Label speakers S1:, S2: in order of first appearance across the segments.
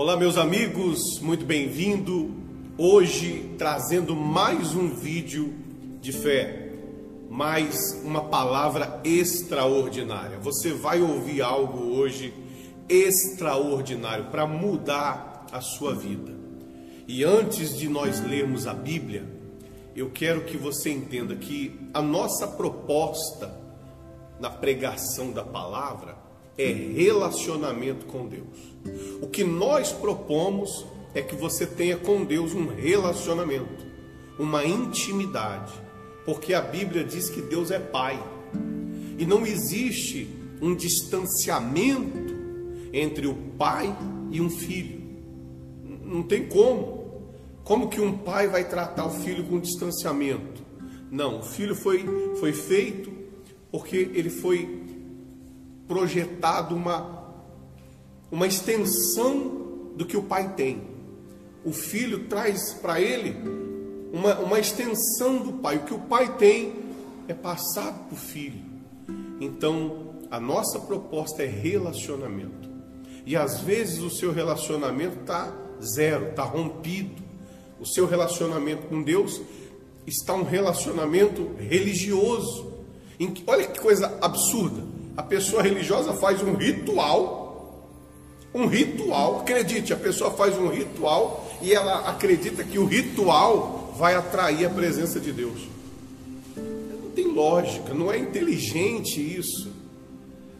S1: Olá, meus amigos, muito bem-vindo. Hoje trazendo mais um vídeo de fé, mais uma palavra extraordinária. Você vai ouvir algo hoje extraordinário para mudar a sua vida. E antes de nós lermos a Bíblia, eu quero que você entenda que a nossa proposta na pregação da palavra é relacionamento com Deus. O que nós propomos é que você tenha com Deus um relacionamento, uma intimidade, porque a Bíblia diz que Deus é Pai e não existe um distanciamento entre o pai e um filho. Não tem como. Como que um pai vai tratar o filho com distanciamento? Não, o filho foi, foi feito porque ele foi projetado uma, uma extensão do que o pai tem. O filho traz para ele uma, uma extensão do pai. O que o pai tem é passado para o filho. Então, a nossa proposta é relacionamento. E às vezes o seu relacionamento está zero, está rompido. O seu relacionamento com Deus está um relacionamento religioso. Olha que coisa absurda. A pessoa religiosa faz um ritual, um ritual, acredite, a pessoa faz um ritual e ela acredita que o ritual vai atrair a presença de Deus. Não tem lógica, não é inteligente isso.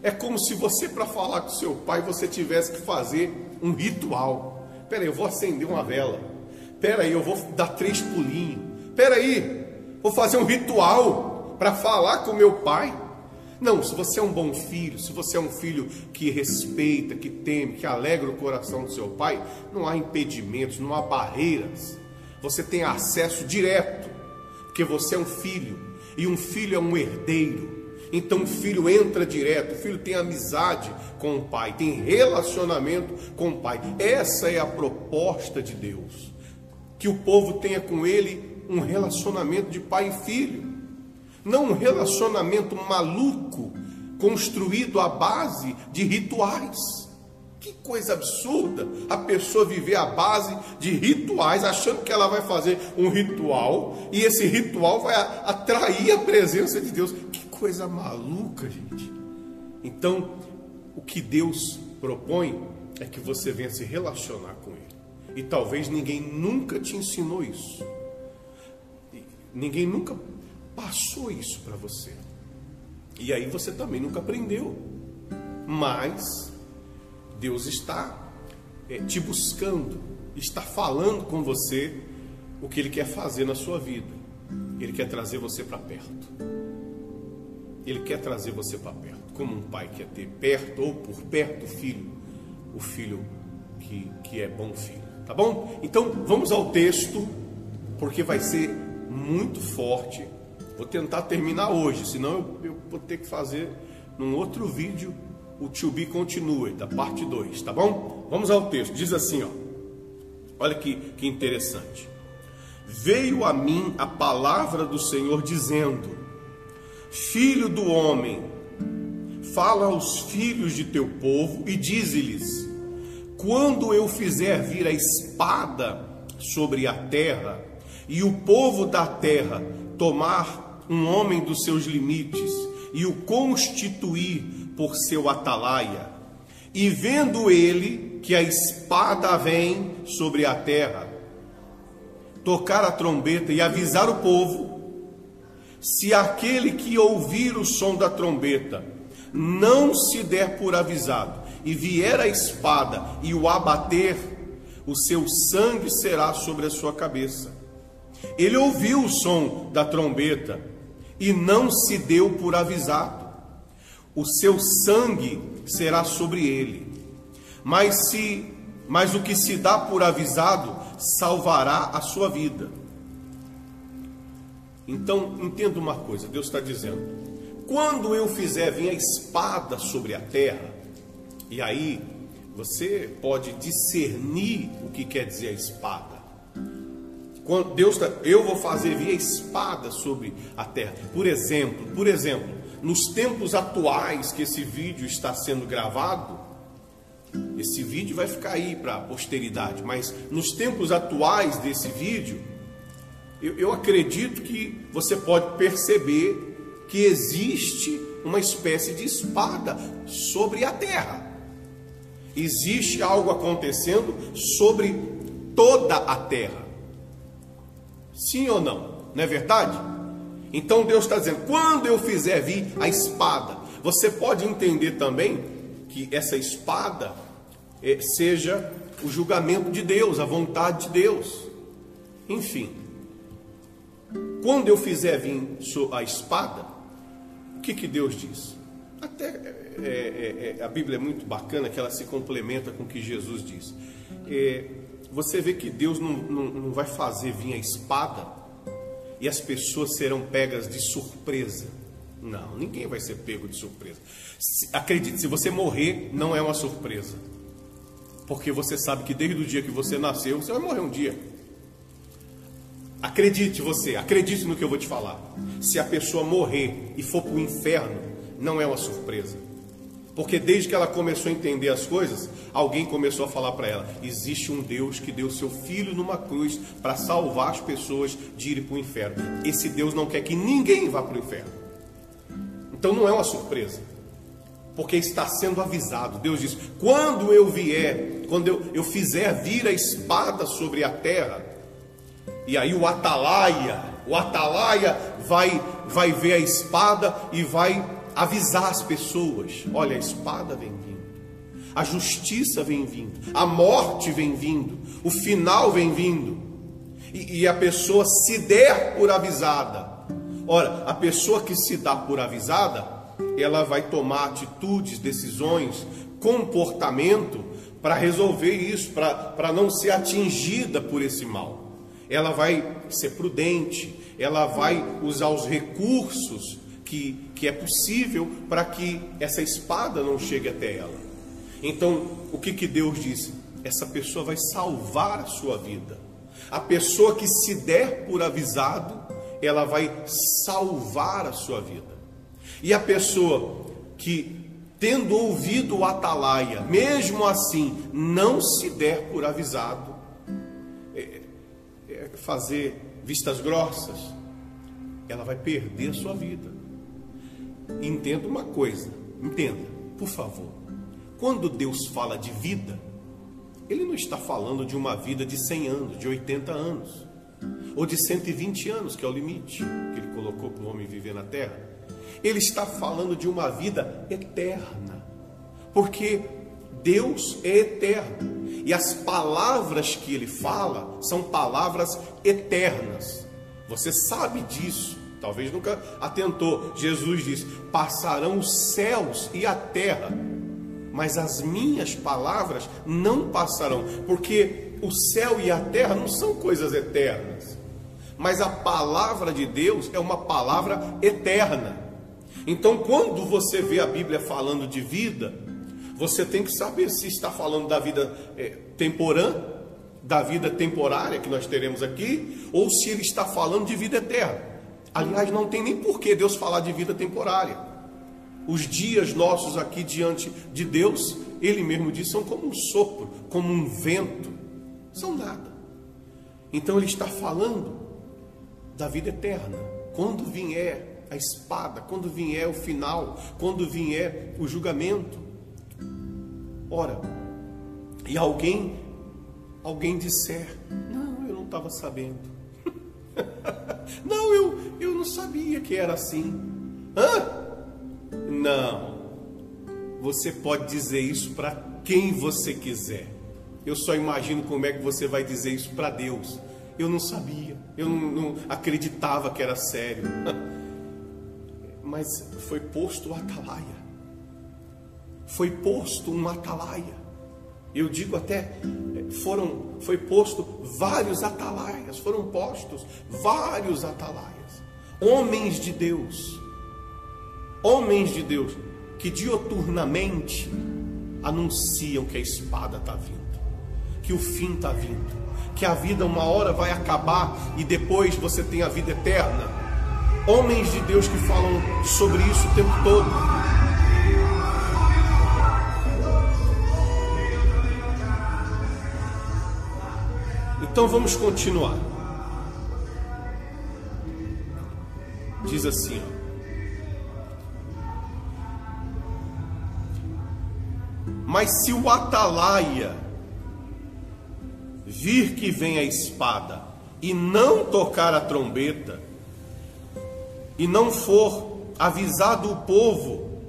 S1: É como se você, para falar com seu pai, você tivesse que fazer um ritual. Peraí, eu vou acender uma vela. Peraí, eu vou dar três pulinhos. Peraí, vou fazer um ritual para falar com meu pai. Não, se você é um bom filho, se você é um filho que respeita, que teme, que alegra o coração do seu pai, não há impedimentos, não há barreiras. Você tem acesso direto, porque você é um filho e um filho é um herdeiro. Então o filho entra direto, o filho tem amizade com o pai, tem relacionamento com o pai. Essa é a proposta de Deus. Que o povo tenha com ele um relacionamento de pai e filho. Não um relacionamento maluco construído à base de rituais. Que coisa absurda a pessoa viver à base de rituais, achando que ela vai fazer um ritual e esse ritual vai atrair a presença de Deus. Que coisa maluca, gente. Então, o que Deus propõe é que você venha se relacionar com Ele. E talvez ninguém nunca te ensinou isso. Ninguém nunca passou isso para você. E aí você também nunca aprendeu. Mas Deus está é, te buscando, está falando com você o que Ele quer fazer na sua vida. Ele quer trazer você para perto. Ele quer trazer você para perto. Como um pai quer ter perto ou por perto o filho, o filho que, que é bom filho. Tá bom? Então vamos ao texto, porque vai ser muito forte Vou tentar terminar hoje, senão eu, eu vou ter que fazer num outro vídeo o To Be Continue, da parte 2, tá bom? Vamos ao texto, diz assim, ó. Olha que, que interessante. Veio a mim a palavra do Senhor dizendo: Filho do homem, fala aos filhos de teu povo e dize-lhes: Quando eu fizer vir a espada sobre a terra, e o povo da terra tomar um homem dos seus limites e o constituir por seu atalaia. E vendo ele que a espada vem sobre a terra, tocar a trombeta e avisar o povo, se aquele que ouvir o som da trombeta não se der por avisado e vier a espada e o abater, o seu sangue será sobre a sua cabeça. Ele ouviu o som da trombeta e não se deu por avisado. O seu sangue será sobre ele. Mas se mas o que se dá por avisado salvará a sua vida. Então, entenda uma coisa, Deus está dizendo: quando eu fizer vir a espada sobre a terra, e aí você pode discernir o que quer dizer a espada. Quando Deus tá, eu vou fazer vir a espada sobre a terra. Por exemplo, por exemplo, nos tempos atuais que esse vídeo está sendo gravado, esse vídeo vai ficar aí para a posteridade, mas nos tempos atuais desse vídeo, eu, eu acredito que você pode perceber que existe uma espécie de espada sobre a terra. Existe algo acontecendo sobre toda a terra. Sim ou não? Não é verdade? Então Deus está dizendo: quando eu fizer vir a espada, você pode entender também que essa espada é, seja o julgamento de Deus, a vontade de Deus. Enfim, quando eu fizer vir a espada, o que, que Deus diz? Até é, é, a Bíblia é muito bacana que ela se complementa com o que Jesus diz. É, você vê que Deus não, não, não vai fazer vir a espada e as pessoas serão pegas de surpresa. Não, ninguém vai ser pego de surpresa. Se, acredite, se você morrer, não é uma surpresa. Porque você sabe que desde o dia que você nasceu, você vai morrer um dia. Acredite você, acredite no que eu vou te falar. Se a pessoa morrer e for para o inferno, não é uma surpresa. Porque desde que ela começou a entender as coisas, alguém começou a falar para ela: existe um Deus que deu seu filho numa cruz para salvar as pessoas de irem para o inferno. Esse Deus não quer que ninguém vá para o inferno. Então não é uma surpresa, porque está sendo avisado. Deus diz: quando eu vier, quando eu, eu fizer vir a espada sobre a terra, e aí o atalaia, o atalaia vai, vai ver a espada e vai avisar as pessoas: olha, a espada vem vindo, a justiça vem vindo, a morte vem vindo, o final vem vindo, e, e a pessoa se der por avisada. Ora, a pessoa que se dá por avisada, ela vai tomar atitudes, decisões, comportamento para resolver isso, para não ser atingida por esse mal. Ela vai ser prudente, ela vai usar os recursos que, que é possível para que essa espada não chegue até ela. Então, o que, que Deus disse? Essa pessoa vai salvar a sua vida. A pessoa que se der por avisado, ela vai salvar a sua vida. E a pessoa que, tendo ouvido o atalaia, mesmo assim não se der por avisado, fazer vistas grossas, ela vai perder a sua vida. Entenda uma coisa, entenda, por favor. Quando Deus fala de vida, Ele não está falando de uma vida de 100 anos, de 80 anos, ou de 120 anos, que é o limite que Ele colocou para o homem viver na terra. Ele está falando de uma vida eterna, porque Deus é eterno. E as palavras que ele fala são palavras eternas. Você sabe disso. Talvez nunca atentou. Jesus diz: Passarão os céus e a terra, mas as minhas palavras não passarão, porque o céu e a terra não são coisas eternas. Mas a palavra de Deus é uma palavra eterna. Então, quando você vê a Bíblia falando de vida, você tem que saber se está falando da vida é, temporã, da vida temporária que nós teremos aqui, ou se ele está falando de vida eterna. Aliás, não tem nem por que Deus falar de vida temporária. Os dias nossos aqui diante de Deus, Ele mesmo diz, são como um sopro, como um vento, são nada. Então Ele está falando da vida eterna. Quando vier a espada, quando vier o final, quando vier o julgamento, Ora, e alguém, alguém disser, não, eu não estava sabendo. não, eu, eu não sabia que era assim. Hã? Não. Você pode dizer isso para quem você quiser. Eu só imagino como é que você vai dizer isso para Deus. Eu não sabia, eu não, não acreditava que era sério. Mas foi posto o atalaia foi posto um atalaia. Eu digo até, foram, foi posto vários atalaias, foram postos vários atalaias. Homens de Deus, homens de Deus, que dioturnamente anunciam que a espada está vindo, que o fim está vindo, que a vida uma hora vai acabar e depois você tem a vida eterna. Homens de Deus que falam sobre isso o tempo todo. Então vamos continuar. Diz assim, ó. Mas se o atalaia vir que vem a espada e não tocar a trombeta, e não for avisado o povo,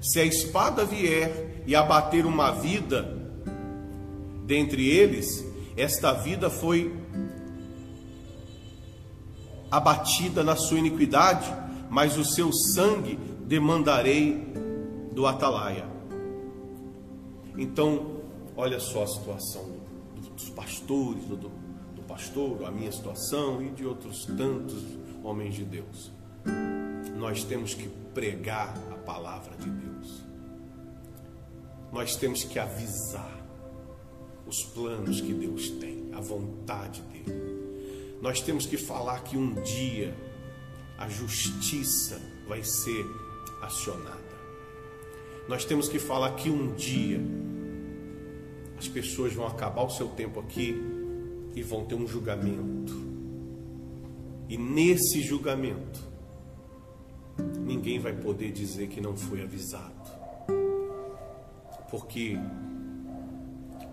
S1: se a espada vier e abater uma vida dentre eles, esta vida foi abatida na sua iniquidade, mas o seu sangue demandarei do atalaia. Então, olha só a situação dos pastores, do, do pastor, a minha situação e de outros tantos homens de Deus. Nós temos que pregar a palavra de Deus. Nós temos que avisar os planos que Deus tem, a vontade dele. Nós temos que falar que um dia a justiça vai ser acionada. Nós temos que falar que um dia as pessoas vão acabar o seu tempo aqui e vão ter um julgamento. E nesse julgamento, ninguém vai poder dizer que não foi avisado. Porque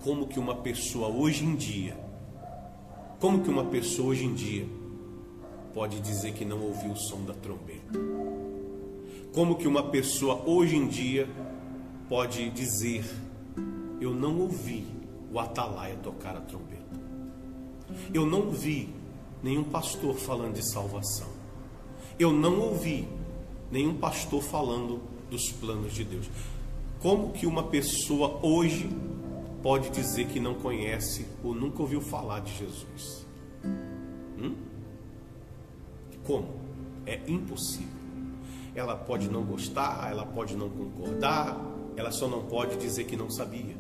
S1: como que uma pessoa hoje em dia, como que uma pessoa hoje em dia pode dizer que não ouviu o som da trombeta? Como que uma pessoa hoje em dia pode dizer eu não ouvi o atalaia tocar a trombeta? Eu não vi nenhum pastor falando de salvação. Eu não ouvi nenhum pastor falando dos planos de Deus. Como que uma pessoa hoje pode dizer que não conhece ou nunca ouviu falar de Jesus? Hum? Como? É impossível. Ela pode não gostar, ela pode não concordar, ela só não pode dizer que não sabia.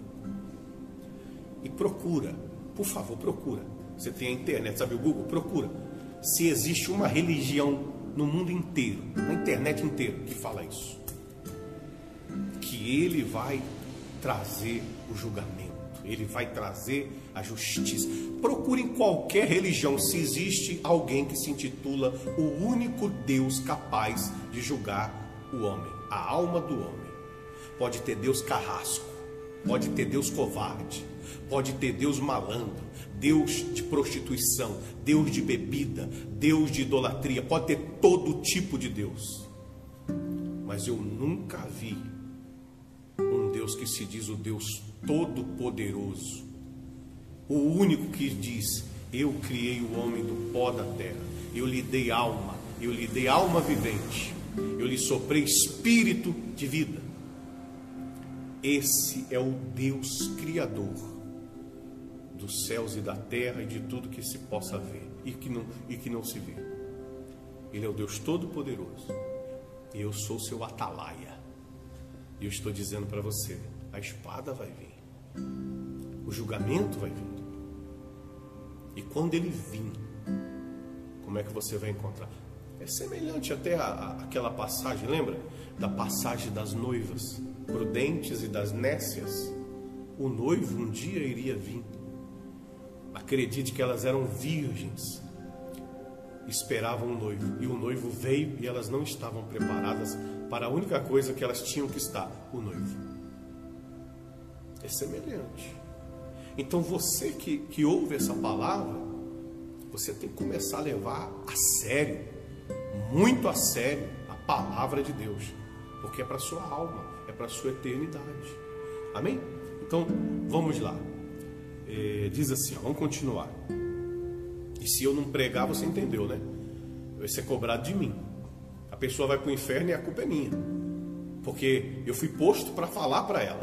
S1: E procura, por favor, procura. Você tem a internet, sabe o Google? Procura. Se existe uma religião no mundo inteiro, na internet inteira, que fala isso. Que ele vai trazer o julgamento ele vai trazer a justiça. Procure em qualquer religião se existe alguém que se intitula o único Deus capaz de julgar o homem, a alma do homem. Pode ter Deus carrasco, pode ter Deus covarde, pode ter Deus malandro, Deus de prostituição, Deus de bebida, Deus de idolatria, pode ter todo tipo de Deus. Mas eu nunca vi Deus que se diz o Deus Todo-Poderoso, o único que diz: Eu criei o homem do pó da terra, eu lhe dei alma, eu lhe dei alma vivente, eu lhe soprei espírito de vida. Esse é o Deus Criador dos céus e da terra e de tudo que se possa ver e que não, e que não se vê. Ele é o Deus Todo-Poderoso. E eu sou seu atalaia. E eu estou dizendo para você: a espada vai vir, o julgamento vai vir. E quando ele vir, como é que você vai encontrar? É semelhante até àquela passagem, lembra? Da passagem das noivas prudentes e das nécias. O noivo um dia iria vir. Acredite que elas eram virgens, esperavam o noivo. E o noivo veio e elas não estavam preparadas para a única coisa que elas tinham que estar: o noivo. É semelhante. Então você que, que ouve essa palavra, você tem que começar a levar a sério, muito a sério, a palavra de Deus, porque é para sua alma, é para sua eternidade. Amém? Então vamos lá. É, diz assim, ó, vamos continuar. E se eu não pregar, você entendeu, né? Vai ser cobrado de mim. A pessoa vai para o inferno e a culpa é minha. Porque eu fui posto para falar para ela.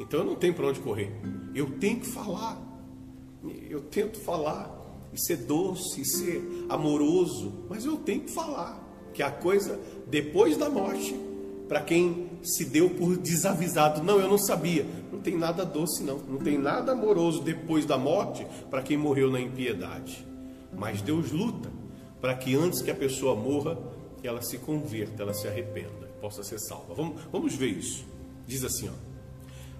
S1: Então eu não tenho para onde correr. Eu tenho que falar. Eu tento falar e ser doce, e ser amoroso, mas eu tenho que falar que a coisa depois da morte, para quem se deu por desavisado, não, eu não sabia. Não tem nada doce não, não tem nada amoroso depois da morte para quem morreu na impiedade. Mas Deus luta para que antes que a pessoa morra, ela se converta, ela se arrependa, possa ser salva. Vamos, vamos ver isso. Diz assim, ó.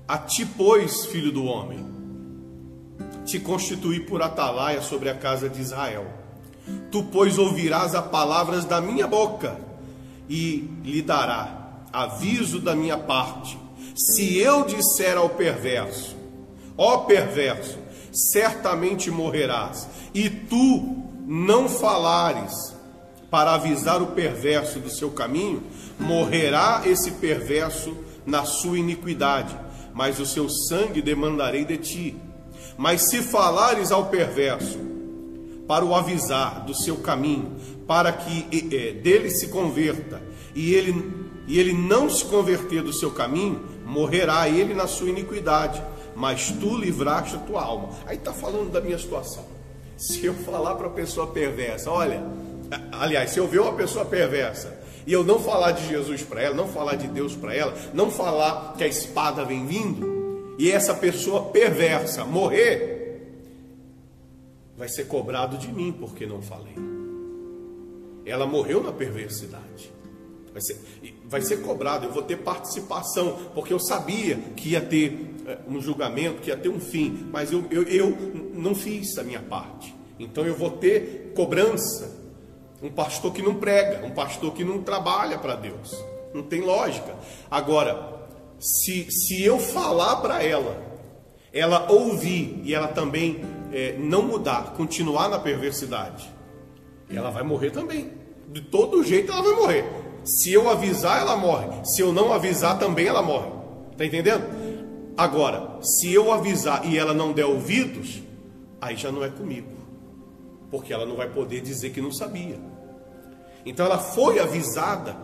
S1: A ti, pois, filho do homem, te constituí por atalaia sobre a casa de Israel. Tu, pois, ouvirás as palavras da minha boca e lhe dará aviso da minha parte. Se eu disser ao perverso, ó perverso, certamente morrerás, e tu não falares para avisar o perverso do seu caminho, morrerá esse perverso na sua iniquidade, mas o seu sangue demandarei de ti. Mas se falares ao perverso, para o avisar do seu caminho, para que é, dele se converta, e ele, e ele não se converter do seu caminho, morrerá ele na sua iniquidade, mas tu livraste a tua alma. Aí está falando da minha situação. Se eu falar para a pessoa perversa, olha, aliás, se eu ver uma pessoa perversa e eu não falar de Jesus para ela, não falar de Deus para ela, não falar que a espada vem vindo, e essa pessoa perversa morrer, vai ser cobrado de mim porque não falei. Ela morreu na perversidade. Vai ser, vai ser cobrado, eu vou ter participação, porque eu sabia que ia ter um julgamento, que ia ter um fim, mas eu, eu, eu não fiz a minha parte. Então eu vou ter cobrança. Um pastor que não prega, um pastor que não trabalha para Deus. Não tem lógica. Agora, se, se eu falar para ela, ela ouvir e ela também é, não mudar, continuar na perversidade, ela vai morrer também. De todo jeito ela vai morrer. Se eu avisar, ela morre. Se eu não avisar, também ela morre. Está entendendo? Agora, se eu avisar e ela não der ouvidos, aí já não é comigo. Porque ela não vai poder dizer que não sabia. Então ela foi avisada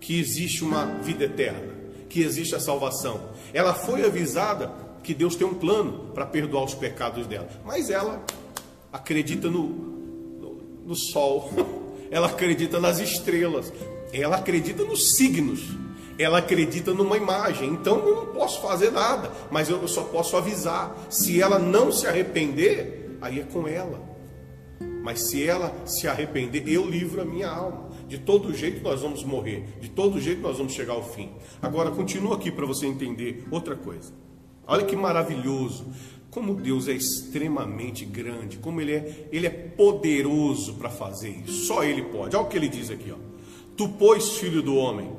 S1: que existe uma vida eterna, que existe a salvação. Ela foi avisada que Deus tem um plano para perdoar os pecados dela. Mas ela acredita no, no, no sol, ela acredita nas estrelas, ela acredita nos signos, ela acredita numa imagem. Então eu não posso fazer nada, mas eu só posso avisar. Se ela não se arrepender, aí é com ela. Mas se ela se arrepender, eu livro a minha alma. De todo jeito nós vamos morrer, de todo jeito nós vamos chegar ao fim. Agora continua aqui para você entender outra coisa. Olha que maravilhoso, como Deus é extremamente grande, como ele é, ele é poderoso para fazer isso. Só ele pode. Olha o que ele diz aqui, ó. Tu pois, filho do homem,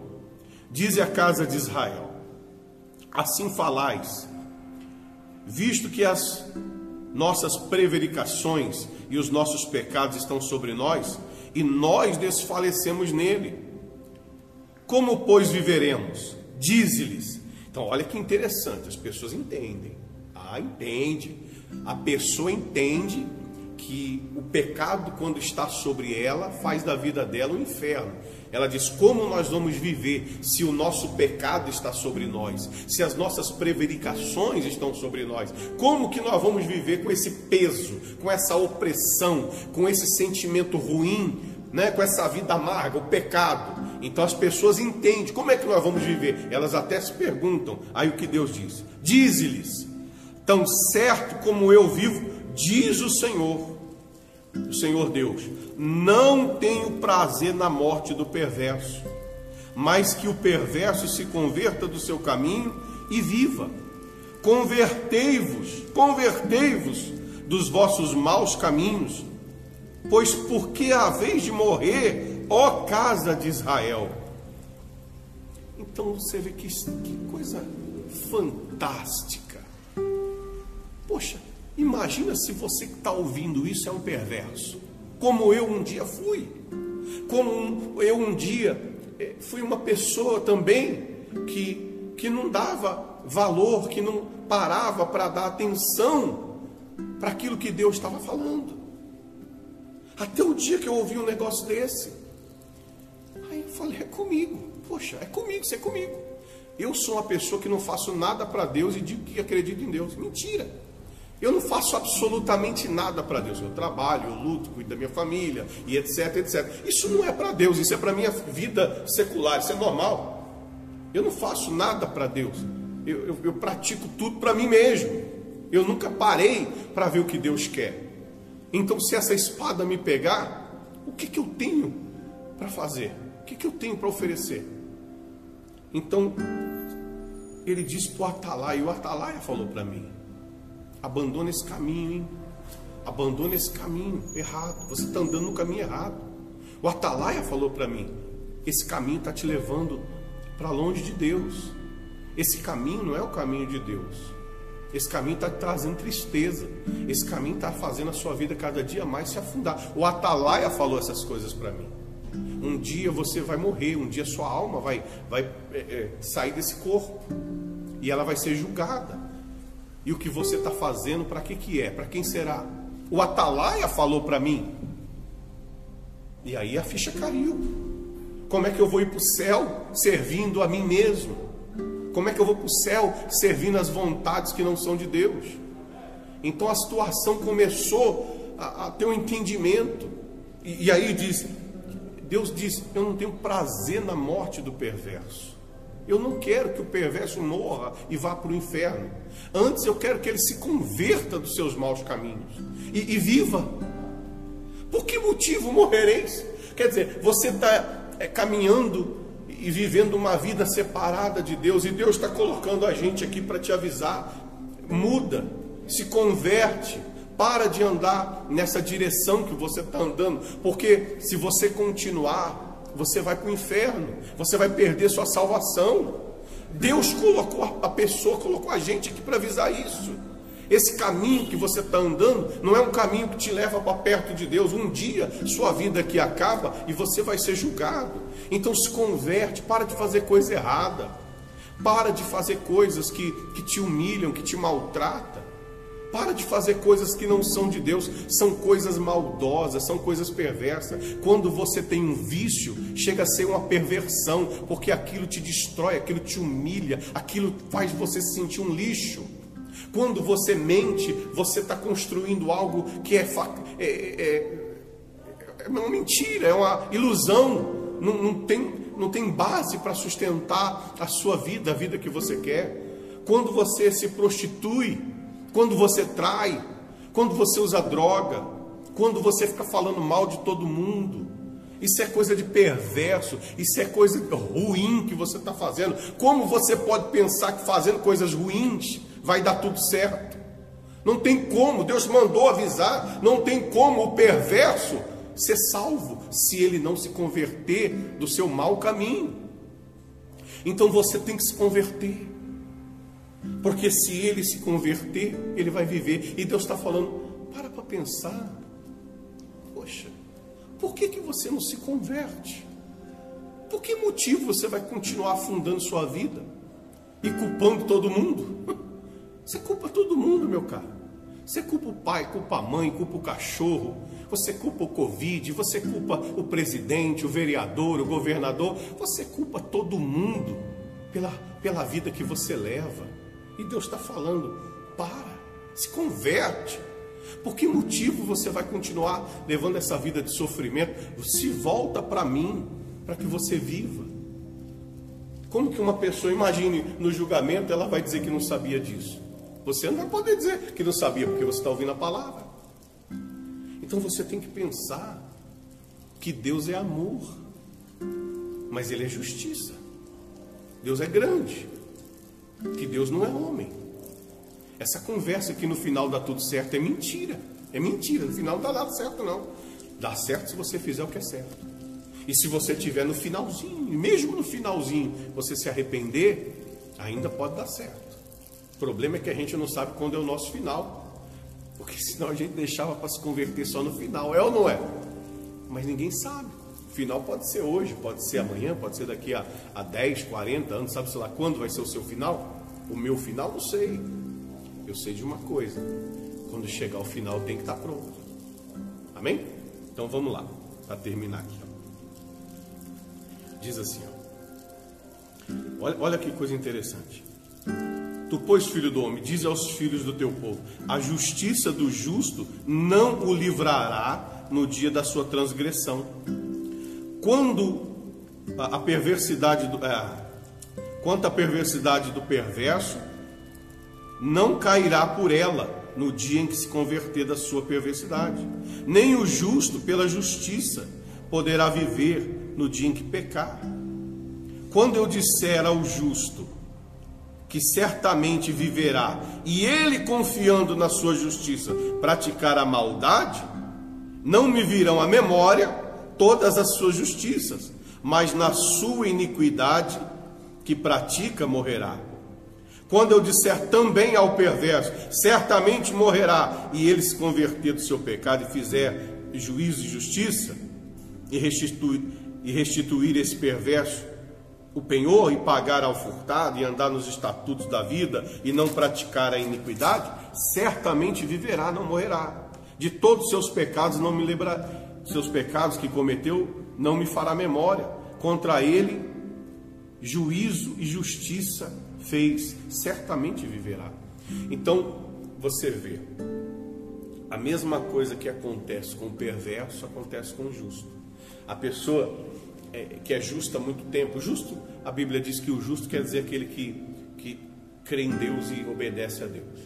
S1: dize à casa de Israel: Assim falais, visto que as nossas prevaricações e os nossos pecados estão sobre nós, e nós desfalecemos nele. Como, pois, viveremos? Dize-lhes. Então, olha que interessante, as pessoas entendem. Ah, entende. A pessoa entende que o pecado, quando está sobre ela, faz da vida dela um inferno. Ela diz: como nós vamos viver se o nosso pecado está sobre nós, se as nossas prevaricações estão sobre nós? Como que nós vamos viver com esse peso, com essa opressão, com esse sentimento ruim, né? com essa vida amarga, o pecado? Então as pessoas entendem como é que nós vamos viver. Elas até se perguntam. Aí o que Deus diz? Dize-lhes: tão certo como eu vivo, diz o Senhor o Senhor Deus: Não tenho prazer na morte do perverso, mas que o perverso se converta do seu caminho e viva. Convertei-vos, convertei-vos dos vossos maus caminhos, pois porque a vez de morrer, ó casa de Israel. Então você vê que, que coisa fantástica. Poxa, Imagina se você que está ouvindo isso é um perverso, como eu um dia fui, como eu um dia eh, fui uma pessoa também que, que não dava valor, que não parava para dar atenção para aquilo que Deus estava falando. Até o dia que eu ouvi um negócio desse, aí eu falei: é comigo, poxa, é comigo, isso é comigo. Eu sou uma pessoa que não faço nada para Deus e digo que acredito em Deus. Mentira. Eu não faço absolutamente nada para Deus. Eu trabalho, eu luto, cuido da minha família e etc, etc. Isso não é para Deus, isso é para minha vida secular, isso é normal. Eu não faço nada para Deus. Eu, eu, eu pratico tudo para mim mesmo. Eu nunca parei para ver o que Deus quer. Então, se essa espada me pegar, o que, que eu tenho para fazer? O que, que eu tenho para oferecer? Então, ele disse para o Atalaia, e o Atalaia falou para mim: abandona esse caminho, hein? Abandona esse caminho errado. Você está andando no caminho errado. O Atalaia falou para mim: esse caminho está te levando para longe de Deus. Esse caminho não é o caminho de Deus. Esse caminho está trazendo tristeza. Esse caminho está fazendo a sua vida cada dia mais se afundar. O Atalaia falou essas coisas para mim. Um dia você vai morrer, um dia sua alma vai, vai é, é, sair desse corpo e ela vai ser julgada. E o que você está fazendo, para que, que é? Para quem será? O Atalaia falou para mim. E aí a ficha caiu. Como é que eu vou ir para o céu servindo a mim mesmo? Como é que eu vou para o céu servindo as vontades que não são de Deus? Então a situação começou a, a ter um entendimento. E, e aí diz: Deus diz: Eu não tenho prazer na morte do perverso. Eu não quero que o perverso morra e vá para o inferno. Antes eu quero que ele se converta dos seus maus caminhos e, e viva. Por que motivo morrereis? Quer dizer, você está é, caminhando e vivendo uma vida separada de Deus, e Deus está colocando a gente aqui para te avisar: muda, se converte, para de andar nessa direção que você está andando, porque se você continuar, você vai para o inferno, você vai perder sua salvação. Deus colocou a pessoa, colocou a gente aqui para avisar isso. Esse caminho que você está andando não é um caminho que te leva para perto de Deus. Um dia sua vida aqui acaba e você vai ser julgado. Então se converte, para de fazer coisa errada. Para de fazer coisas que, que te humilham, que te maltratam. Para de fazer coisas que não são de Deus, são coisas maldosas, são coisas perversas. Quando você tem um vício, chega a ser uma perversão, porque aquilo te destrói, aquilo te humilha, aquilo faz você se sentir um lixo. Quando você mente, você está construindo algo que é, é, é, é, uma mentira, é uma ilusão, não, não tem, não tem base para sustentar a sua vida, a vida que você quer. Quando você se prostitui, quando você trai, quando você usa droga, quando você fica falando mal de todo mundo. Isso é coisa de perverso, isso é coisa ruim que você está fazendo. Como você pode pensar que fazendo coisas ruins vai dar tudo certo? Não tem como, Deus mandou avisar, não tem como o perverso ser salvo se ele não se converter do seu mau caminho. Então você tem que se converter. Porque se ele se converter, ele vai viver. E Deus está falando, para para pensar. Poxa, por que, que você não se converte? Por que motivo você vai continuar afundando sua vida e culpando todo mundo? Você culpa todo mundo, meu caro. Você culpa o pai, culpa a mãe, culpa o cachorro, você culpa o Covid, você culpa o presidente, o vereador, o governador, você culpa todo mundo pela, pela vida que você leva. E Deus está falando: para, se converte. Por que motivo você vai continuar levando essa vida de sofrimento? Se volta para mim, para que você viva. Como que uma pessoa, imagine no julgamento, ela vai dizer que não sabia disso? Você não vai poder dizer que não sabia, porque você está ouvindo a palavra. Então você tem que pensar que Deus é amor, mas Ele é justiça. Deus é grande que Deus não é homem. Essa conversa que no final dá tudo certo é mentira. É mentira, no final não dá nada certo não. Dá certo se você fizer o que é certo. E se você tiver no finalzinho, mesmo no finalzinho, você se arrepender, ainda pode dar certo. O problema é que a gente não sabe quando é o nosso final. Porque senão a gente deixava para se converter só no final, é ou não é? Mas ninguém sabe. O final pode ser hoje, pode ser amanhã, pode ser daqui a, a 10, 40 anos, sabe sei lá quando vai ser o seu final? O meu final não sei. Eu sei de uma coisa: quando chegar o final tem que estar pronto. Amém? Então vamos lá, para terminar aqui. Ó. Diz assim: ó. Olha, olha que coisa interessante. Tu, pois, filho do homem, diz aos filhos do teu povo: a justiça do justo não o livrará no dia da sua transgressão quando a, a perversidade do, é, quanto à perversidade do perverso, não cairá por ela no dia em que se converter da sua perversidade. Nem o justo, pela justiça, poderá viver no dia em que pecar. Quando eu disser ao justo que certamente viverá, e ele confiando na sua justiça praticar a maldade, não me virão à memória todas as suas justiças, mas na sua iniquidade que pratica morrerá. Quando eu disser também ao perverso, certamente morrerá, e ele se converter do seu pecado e fizer juízo e justiça, e restituir, e restituir esse perverso o penhor e pagar ao furtado e andar nos estatutos da vida e não praticar a iniquidade, certamente viverá, não morrerá. De todos os seus pecados não me lembra, seus pecados que cometeu não me fará memória. Contra ele juízo e justiça fez, certamente viverá. Então, você vê, a mesma coisa que acontece com o perverso acontece com o justo. A pessoa é, que é justo há muito tempo. Justo, a Bíblia diz que o justo quer dizer aquele que, que crê em Deus e obedece a Deus.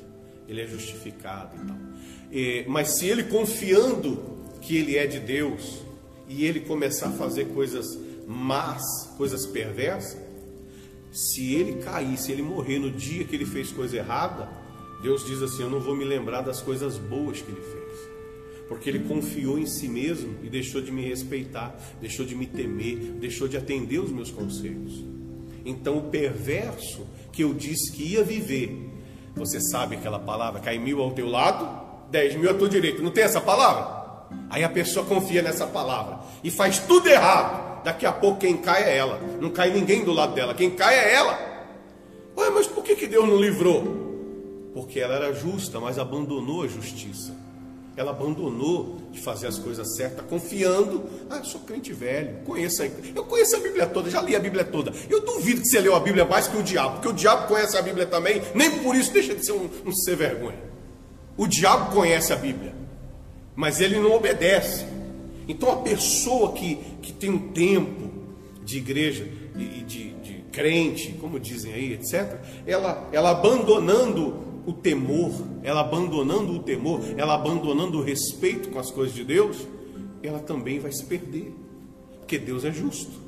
S1: Ele é justificado e tal. É, mas se ele confiando que ele é de Deus e ele começar a fazer coisas más, coisas perversas, se ele cair, se ele morrer no dia que ele fez coisa errada, Deus diz assim: Eu não vou me lembrar das coisas boas que ele fez porque ele confiou em si mesmo e deixou de me respeitar, deixou de me temer, deixou de atender os meus conselhos. Então, o perverso que eu disse que ia viver, você sabe aquela palavra, cai mil ao teu lado, dez mil à tua direita, não tem essa palavra? Aí a pessoa confia nessa palavra e faz tudo errado. Daqui a pouco quem cai é ela, não cai ninguém do lado dela, quem cai é ela. Ué, mas por que, que Deus não livrou? Porque ela era justa, mas abandonou a justiça. Ela abandonou de fazer as coisas certas, confiando. Ah, eu sou crente velho, conheço a, eu conheço a Bíblia toda, já li a Bíblia toda. Eu duvido que você leu a Bíblia mais que o diabo, porque o diabo conhece a Bíblia também, nem por isso deixa de ser um, um ser vergonha. O diabo conhece a Bíblia, mas ele não obedece. Então a pessoa que, que tem um tempo de igreja e de, de, crente, como dizem aí, etc., ela, ela abandonando o temor, ela abandonando o temor, ela abandonando o respeito com as coisas de Deus, ela também vai se perder, porque Deus é justo.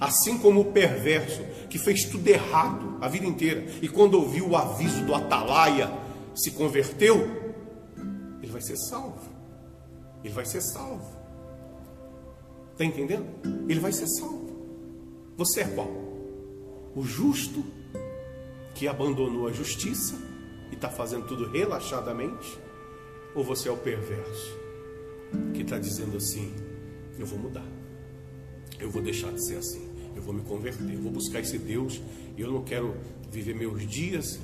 S1: Assim como o perverso, que fez tudo errado a vida inteira, e quando ouviu o aviso do atalaia, se converteu, ele vai ser salvo. Ele vai ser salvo. Está entendendo? Ele vai ser salvo. Você é qual? O justo que abandonou a justiça e está fazendo tudo relaxadamente? Ou você é o perverso que está dizendo assim: eu vou mudar, eu vou deixar de ser assim, eu vou me converter, eu vou buscar esse Deus e eu não quero viver meus dias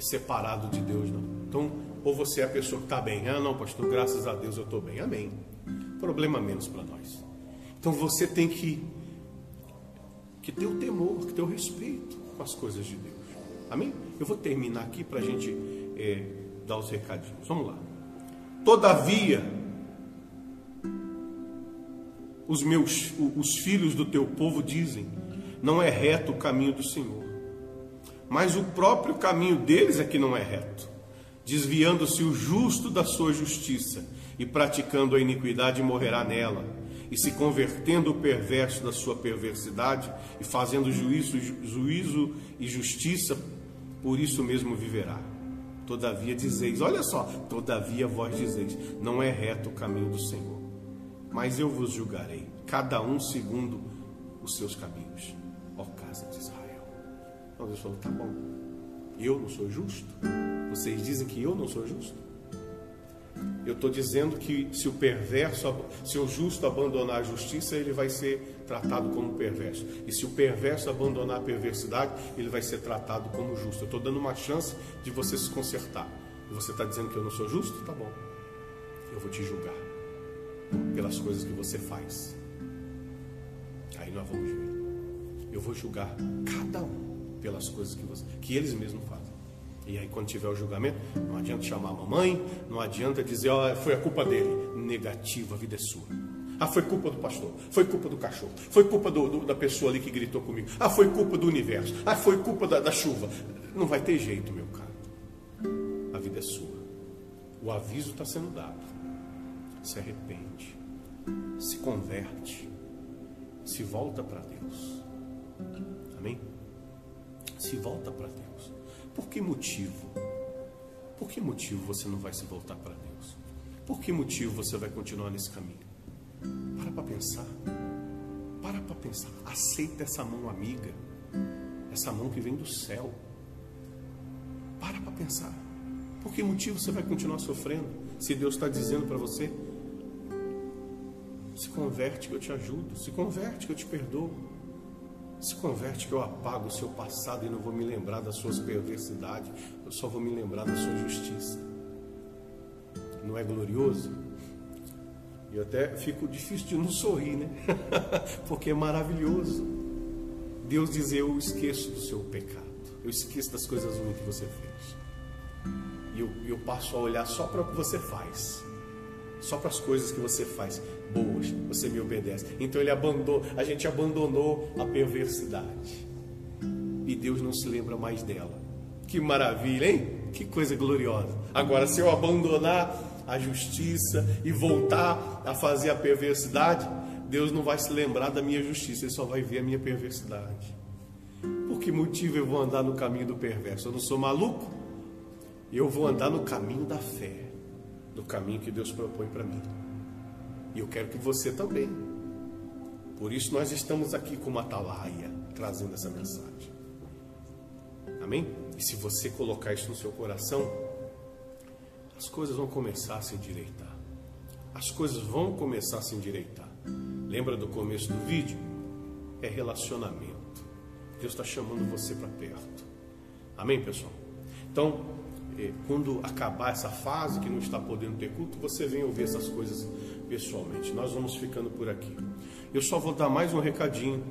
S1: separado de Deus, não. Então, ou você é a pessoa que está bem, ah, não, pastor, graças a Deus eu estou bem, amém. Problema menos para nós. Então você tem que, que ter o temor, que ter o respeito com as coisas de Deus. Amém? Eu vou terminar aqui para a gente é, dar os recadinhos. Vamos lá. Todavia, os meus, os filhos do teu povo dizem: não é reto o caminho do Senhor, mas o próprio caminho deles é que não é reto, desviando-se o justo da sua justiça e praticando a iniquidade morrerá nela, e se convertendo o perverso da sua perversidade e fazendo juízo, juízo e justiça por isso mesmo viverá. Todavia dizeis, olha só, todavia vós dizeis, não é reto o caminho do Senhor, mas eu vos julgarei, cada um segundo os seus caminhos, ó casa de Israel. Então Deus falou, tá bom, eu não sou justo? Vocês dizem que eu não sou justo? Eu estou dizendo que se o perverso, se o justo abandonar a justiça, ele vai ser tratado como perverso. E se o perverso abandonar a perversidade, ele vai ser tratado como justo. Eu estou dando uma chance de você se consertar. E você está dizendo que eu não sou justo? Tá bom. Eu vou te julgar pelas coisas que você faz. Aí nós vamos ver. Eu vou julgar cada um pelas coisas que, você, que eles mesmos fazem. E aí, quando tiver o julgamento, não adianta chamar a mamãe, não adianta dizer, ó, oh, foi a culpa dele. Negativo, a vida é sua. Ah, foi culpa do pastor, foi culpa do cachorro, foi culpa do, do, da pessoa ali que gritou comigo. Ah, foi culpa do universo, ah, foi culpa da, da chuva. Não vai ter jeito, meu caro. A vida é sua. O aviso está sendo dado. Se arrepende, se converte, se volta para Deus. Amém? Se Se volta para Deus. Por que motivo? Por que motivo você não vai se voltar para Deus? Por que motivo você vai continuar nesse caminho? Para para pensar. Para para pensar. Aceita essa mão amiga. Essa mão que vem do céu. Para para pensar. Por que motivo você vai continuar sofrendo? Se Deus está dizendo para você, se converte que eu te ajudo, se converte que eu te perdoo, se converte que eu apago o seu passado e não vou me lembrar das suas perversidades, eu só vou me lembrar da sua justiça. Não é glorioso? E até fico difícil de não sorrir, né? Porque é maravilhoso. Deus diz: Eu esqueço do seu pecado, eu esqueço das coisas ruins que você fez. E eu, eu passo a olhar só para o que você faz, só para as coisas que você faz boas, você me obedece. Então ele abandonou, a gente abandonou a perversidade. E Deus não se lembra mais dela. Que maravilha, hein? Que coisa gloriosa. Agora, se eu abandonar a justiça e voltar a fazer a perversidade, Deus não vai se lembrar da minha justiça, Ele só vai ver a minha perversidade. Por que motivo eu vou andar no caminho do perverso? Eu não sou maluco? Eu vou andar no caminho da fé, no caminho que Deus propõe para mim. E eu quero que você também. Por isso nós estamos aqui como atalaia, trazendo essa mensagem. Amém? E se você colocar isso no seu coração, as coisas vão começar a se endireitar. As coisas vão começar a se endireitar. Lembra do começo do vídeo? É relacionamento. Deus está chamando você para perto. Amém, pessoal? Então, quando acabar essa fase que não está podendo ter culto, você vem ouvir essas coisas pessoalmente. Nós vamos ficando por aqui. Eu só vou dar mais um recadinho.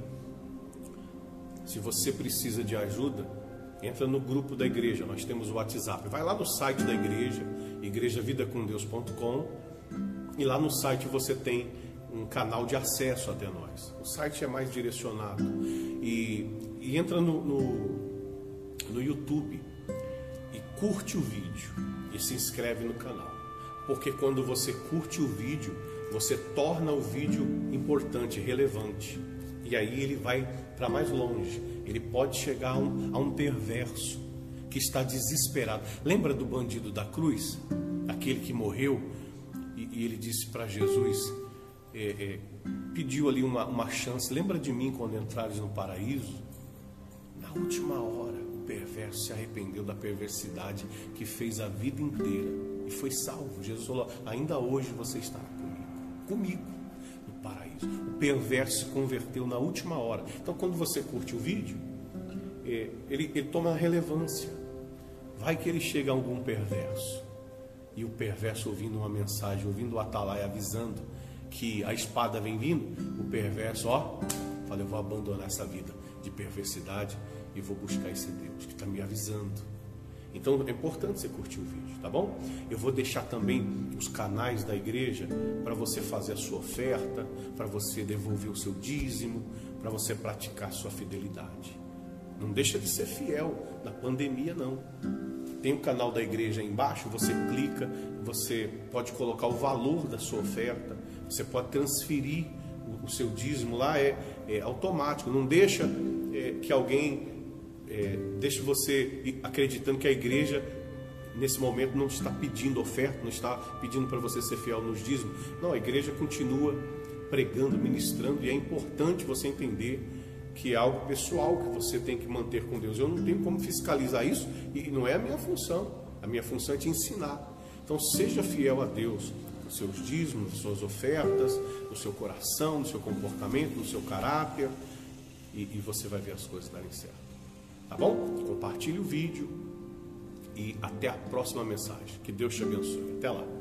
S1: Se você precisa de ajuda, entra no grupo da igreja. Nós temos o WhatsApp. Vai lá no site da igreja igrejavidacondeus.com e lá no site você tem um canal de acesso até nós. O site é mais direcionado e, e entra no, no, no YouTube curte o vídeo e se inscreve no canal. Porque quando você curte o vídeo, você torna o vídeo importante, relevante. E aí ele vai para mais longe. Ele pode chegar a um, a um perverso que está desesperado. Lembra do bandido da cruz? Aquele que morreu e, e ele disse para Jesus: é, é, pediu ali uma, uma chance. Lembra de mim quando entrares no paraíso? Na última hora, perverso se arrependeu da perversidade que fez a vida inteira e foi salvo. Jesus falou: ainda hoje você estará comigo, comigo no paraíso. O perverso se converteu na última hora. Então, quando você curte o vídeo, é, ele, ele toma relevância. Vai que ele chega a algum perverso. E o perverso ouvindo uma mensagem, ouvindo o atalaia avisando que a espada vem vindo, o perverso, ó, fala, eu vou abandonar essa vida de perversidade e vou buscar esse Deus que está me avisando. Então é importante você curtir o vídeo, tá bom? Eu vou deixar também os canais da igreja para você fazer a sua oferta, para você devolver o seu dízimo, para você praticar sua fidelidade. Não deixa de ser fiel na pandemia, não. Tem o canal da igreja aí embaixo, você clica, você pode colocar o valor da sua oferta, você pode transferir o, o seu dízimo lá, é, é, automático. Não deixa é, que alguém é, deixe você acreditando que a igreja nesse momento não está pedindo oferta, não está pedindo para você ser fiel nos dízimos. Não, a igreja continua pregando, ministrando e é importante você entender que é algo pessoal que você tem que manter com Deus. Eu não tenho como fiscalizar isso e não é a minha função. A minha função é te ensinar. Então seja fiel a Deus nos seus dízimos, nas suas ofertas, no seu coração, no seu comportamento, no seu caráter e, e você vai ver as coisas darem certo. Tá bom? Compartilhe o vídeo e até a próxima mensagem. Que Deus te abençoe. Até lá.